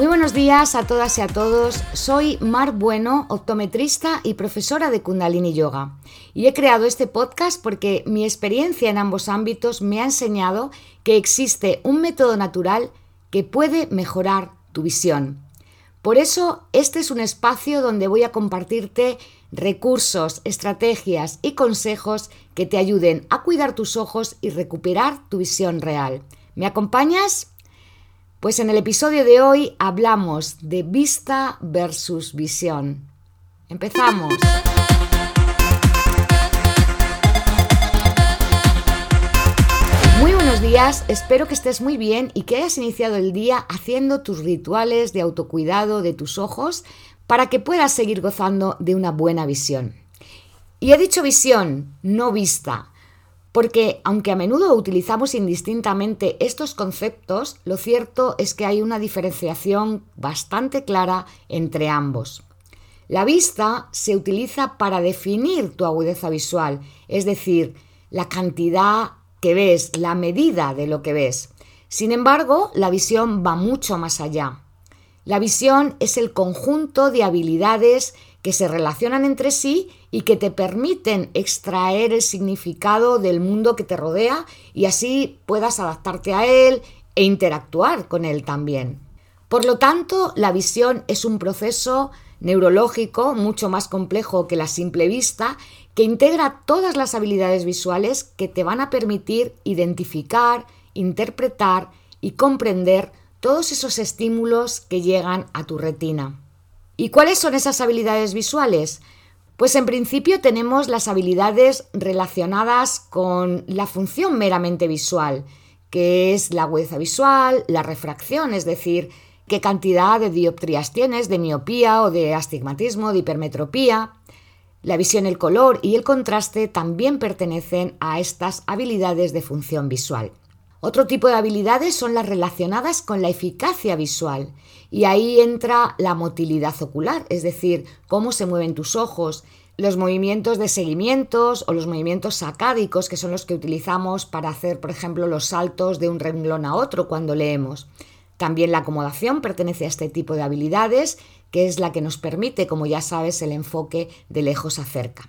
Muy buenos días a todas y a todos. Soy Mar Bueno, optometrista y profesora de Kundalini Yoga. Y he creado este podcast porque mi experiencia en ambos ámbitos me ha enseñado que existe un método natural que puede mejorar tu visión. Por eso, este es un espacio donde voy a compartirte recursos, estrategias y consejos que te ayuden a cuidar tus ojos y recuperar tu visión real. ¿Me acompañas? Pues en el episodio de hoy hablamos de vista versus visión. Empezamos. Muy buenos días, espero que estés muy bien y que hayas iniciado el día haciendo tus rituales de autocuidado de tus ojos para que puedas seguir gozando de una buena visión. Y he dicho visión, no vista, porque aunque a menudo utilizamos indistintamente estos conceptos, lo cierto es que hay una diferenciación bastante clara entre ambos. La vista se utiliza para definir tu agudeza visual, es decir, la cantidad que ves, la medida de lo que ves. Sin embargo, la visión va mucho más allá. La visión es el conjunto de habilidades que se relacionan entre sí y que te permiten extraer el significado del mundo que te rodea y así puedas adaptarte a él e interactuar con él también. Por lo tanto, la visión es un proceso neurológico mucho más complejo que la simple vista que integra todas las habilidades visuales que te van a permitir identificar, interpretar y comprender todos esos estímulos que llegan a tu retina. ¿Y cuáles son esas habilidades visuales? Pues en principio tenemos las habilidades relacionadas con la función meramente visual, que es la agudeza visual, la refracción, es decir, qué cantidad de dioptrías tienes, de miopía o de astigmatismo, de hipermetropía. La visión, el color y el contraste también pertenecen a estas habilidades de función visual. Otro tipo de habilidades son las relacionadas con la eficacia visual y ahí entra la motilidad ocular, es decir, cómo se mueven tus ojos, los movimientos de seguimientos o los movimientos sacádicos que son los que utilizamos para hacer, por ejemplo, los saltos de un renglón a otro cuando leemos. También la acomodación pertenece a este tipo de habilidades, que es la que nos permite, como ya sabes, el enfoque de lejos a cerca.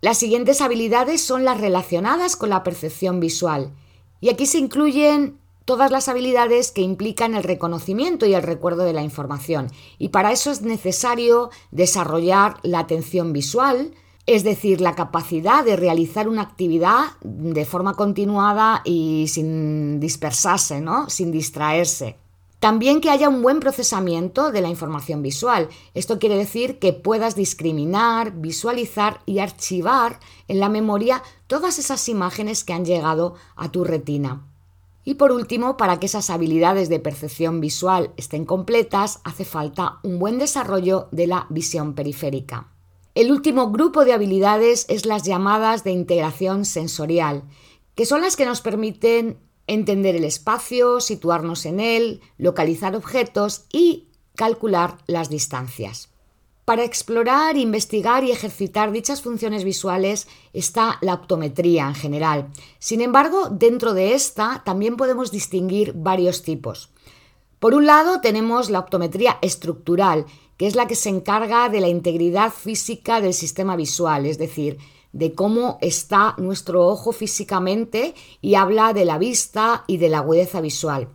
Las siguientes habilidades son las relacionadas con la percepción visual y aquí se incluyen todas las habilidades que implican el reconocimiento y el recuerdo de la información. Y para eso es necesario desarrollar la atención visual, es decir, la capacidad de realizar una actividad de forma continuada y sin dispersarse, ¿no? sin distraerse. También que haya un buen procesamiento de la información visual. Esto quiere decir que puedas discriminar, visualizar y archivar en la memoria todas esas imágenes que han llegado a tu retina. Y por último, para que esas habilidades de percepción visual estén completas, hace falta un buen desarrollo de la visión periférica. El último grupo de habilidades es las llamadas de integración sensorial, que son las que nos permiten entender el espacio, situarnos en él, localizar objetos y calcular las distancias. Para explorar, investigar y ejercitar dichas funciones visuales está la optometría en general. Sin embargo, dentro de esta también podemos distinguir varios tipos. Por un lado tenemos la optometría estructural, que es la que se encarga de la integridad física del sistema visual, es decir, de cómo está nuestro ojo físicamente y habla de la vista y de la agudeza visual.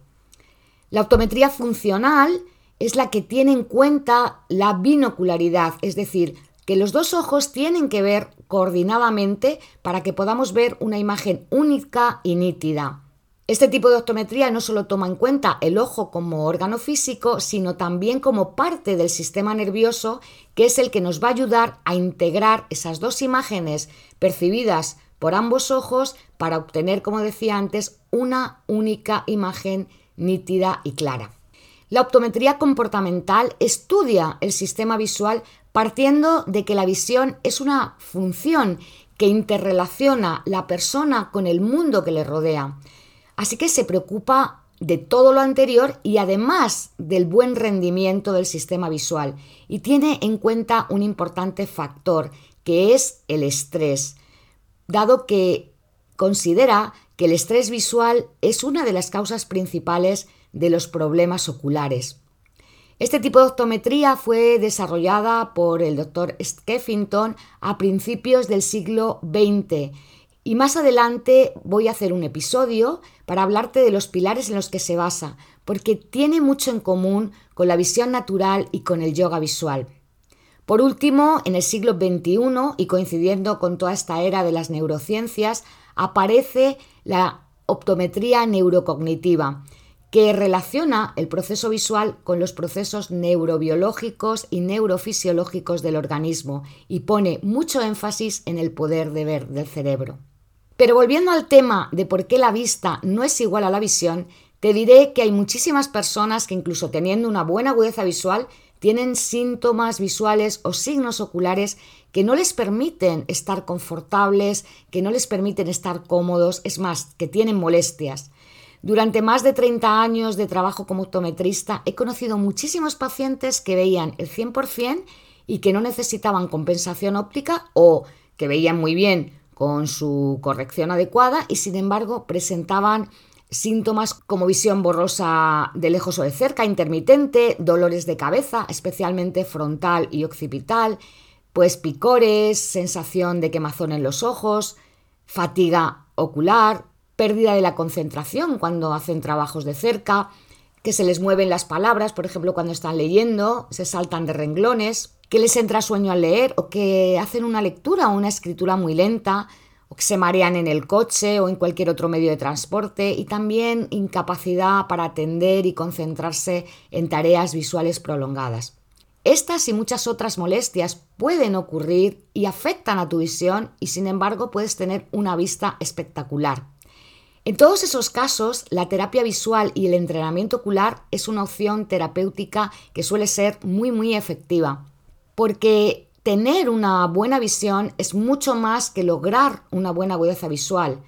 La optometría funcional es la que tiene en cuenta la binocularidad, es decir, que los dos ojos tienen que ver coordinadamente para que podamos ver una imagen única y nítida. Este tipo de optometría no solo toma en cuenta el ojo como órgano físico, sino también como parte del sistema nervioso, que es el que nos va a ayudar a integrar esas dos imágenes percibidas por ambos ojos para obtener, como decía antes, una única imagen nítida y clara. La optometría comportamental estudia el sistema visual partiendo de que la visión es una función que interrelaciona la persona con el mundo que le rodea. Así que se preocupa de todo lo anterior y además del buen rendimiento del sistema visual y tiene en cuenta un importante factor que es el estrés, dado que considera que el estrés visual es una de las causas principales de los problemas oculares. Este tipo de optometría fue desarrollada por el doctor Skeffington a principios del siglo XX y más adelante voy a hacer un episodio para hablarte de los pilares en los que se basa, porque tiene mucho en común con la visión natural y con el yoga visual. Por último, en el siglo XXI, y coincidiendo con toda esta era de las neurociencias, aparece la optometría neurocognitiva, que relaciona el proceso visual con los procesos neurobiológicos y neurofisiológicos del organismo y pone mucho énfasis en el poder de ver del cerebro. Pero volviendo al tema de por qué la vista no es igual a la visión, te diré que hay muchísimas personas que incluso teniendo una buena agudeza visual tienen síntomas visuales o signos oculares que no les permiten estar confortables, que no les permiten estar cómodos, es más, que tienen molestias. Durante más de 30 años de trabajo como optometrista he conocido muchísimos pacientes que veían el 100% y que no necesitaban compensación óptica o que veían muy bien con su corrección adecuada y sin embargo presentaban síntomas como visión borrosa de lejos o de cerca, intermitente, dolores de cabeza, especialmente frontal y occipital, pues picores, sensación de quemazón en los ojos, fatiga ocular, pérdida de la concentración cuando hacen trabajos de cerca, que se les mueven las palabras, por ejemplo, cuando están leyendo, se saltan de renglones, que les entra sueño al leer o que hacen una lectura o una escritura muy lenta, o que se marean en el coche o en cualquier otro medio de transporte y también incapacidad para atender y concentrarse en tareas visuales prolongadas. Estas y muchas otras molestias pueden ocurrir y afectan a tu visión y sin embargo puedes tener una vista espectacular. En todos esos casos, la terapia visual y el entrenamiento ocular es una opción terapéutica que suele ser muy muy efectiva, porque tener una buena visión es mucho más que lograr una buena agudeza visual.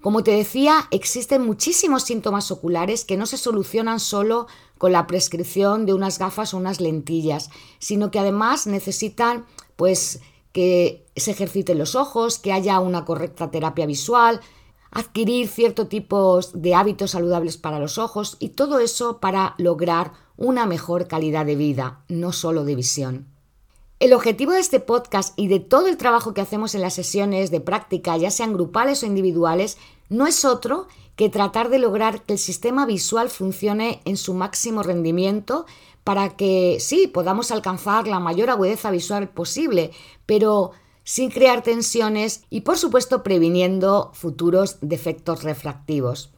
Como te decía, existen muchísimos síntomas oculares que no se solucionan solo con la prescripción de unas gafas o unas lentillas, sino que además necesitan pues que se ejerciten los ojos, que haya una correcta terapia visual, adquirir cierto tipo de hábitos saludables para los ojos y todo eso para lograr una mejor calidad de vida, no solo de visión. El objetivo de este podcast y de todo el trabajo que hacemos en las sesiones de práctica, ya sean grupales o individuales, no es otro que tratar de lograr que el sistema visual funcione en su máximo rendimiento para que sí podamos alcanzar la mayor agudeza visual posible, pero sin crear tensiones y por supuesto previniendo futuros defectos refractivos.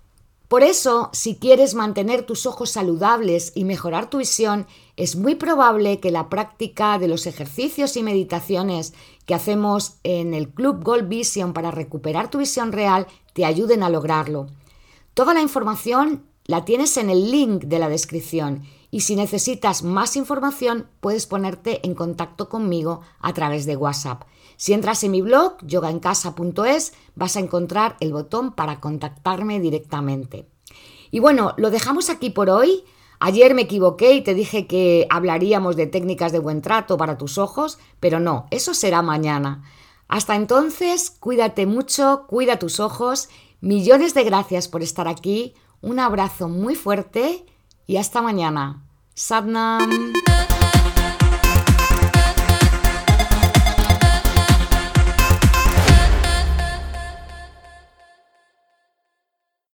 Por eso, si quieres mantener tus ojos saludables y mejorar tu visión, es muy probable que la práctica de los ejercicios y meditaciones que hacemos en el Club Gold Vision para recuperar tu visión real te ayuden a lograrlo. Toda la información la tienes en el link de la descripción y si necesitas más información puedes ponerte en contacto conmigo a través de WhatsApp. Si entras en mi blog, yogaencasa.es, vas a encontrar el botón para contactarme directamente. Y bueno, lo dejamos aquí por hoy. Ayer me equivoqué y te dije que hablaríamos de técnicas de buen trato para tus ojos, pero no, eso será mañana. Hasta entonces, cuídate mucho, cuida tus ojos. Millones de gracias por estar aquí. Un abrazo muy fuerte y hasta mañana. Sadnam.